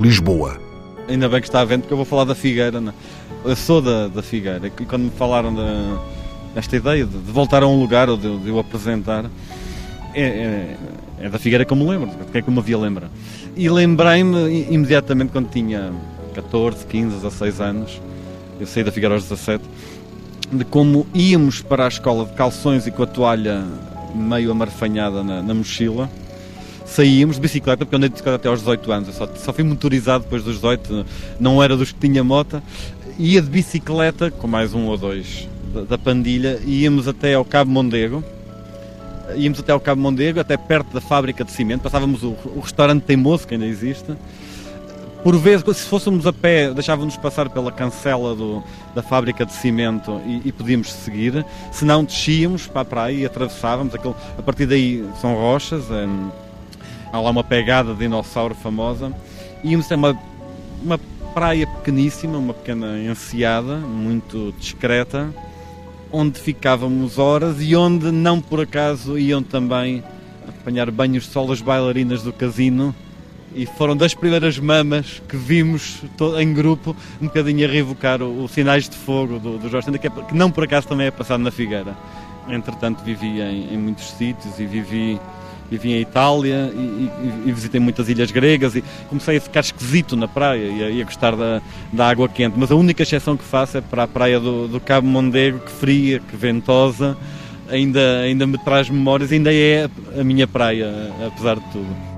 Lisboa. Ainda bem que está a vendo porque eu vou falar da Figueira. Né? Eu sou da, da Figueira e quando me falaram desta ideia de, de, voltar a um lugar ou de, de eu apresentar, é, é, é, da Figueira que eu me lembro, de que é que eu me havia lembrar. E lembrei-me imediatamente quando tinha 14, 15, 16 anos, eu saí da Figueira aos 17, de como íamos para a escola de calções e com a toalha meio amarfanhada na, na mochila. Saíamos de bicicleta, porque eu andei de bicicleta até aos 18 anos, eu só, só fui motorizado depois dos 18, não era dos que tinha moto. Ia de bicicleta, com mais um ou dois da, da pandilha, íamos até ao Cabo Mondego, íamos até ao Cabo Mondego, até perto da fábrica de cimento, passávamos o, o restaurante Teimoso, que ainda existe, por vezes, se fôssemos a pé, deixávamos passar pela cancela do, da fábrica de cimento e, e podíamos seguir. Se não, descíamos para a praia e atravessávamos. Aquilo, a partir daí são rochas, é, há lá uma pegada de dinossauro famosa. Íamos até uma, uma praia pequeníssima, uma pequena enseada, muito discreta, onde ficávamos horas e onde não por acaso iam também apanhar banhos de sol as bailarinas do casino e foram das primeiras mamas que vimos em grupo um bocadinho a revocar os sinais de fogo do, do Jorge Senda, que, é, que, não por acaso também é passado na Figueira. Entretanto vivi em, em muitos sítios e vivi, vivi em Itália e, e, e, visitei muitas ilhas gregas e comecei a ficar esquisito na praia e a, e a gostar da, da, água quente, mas a única exceção que faço é para a praia do, do Cabo Mondego, que fria, que ventosa, ainda, ainda me traz memórias, ainda é a minha praia, apesar de tudo.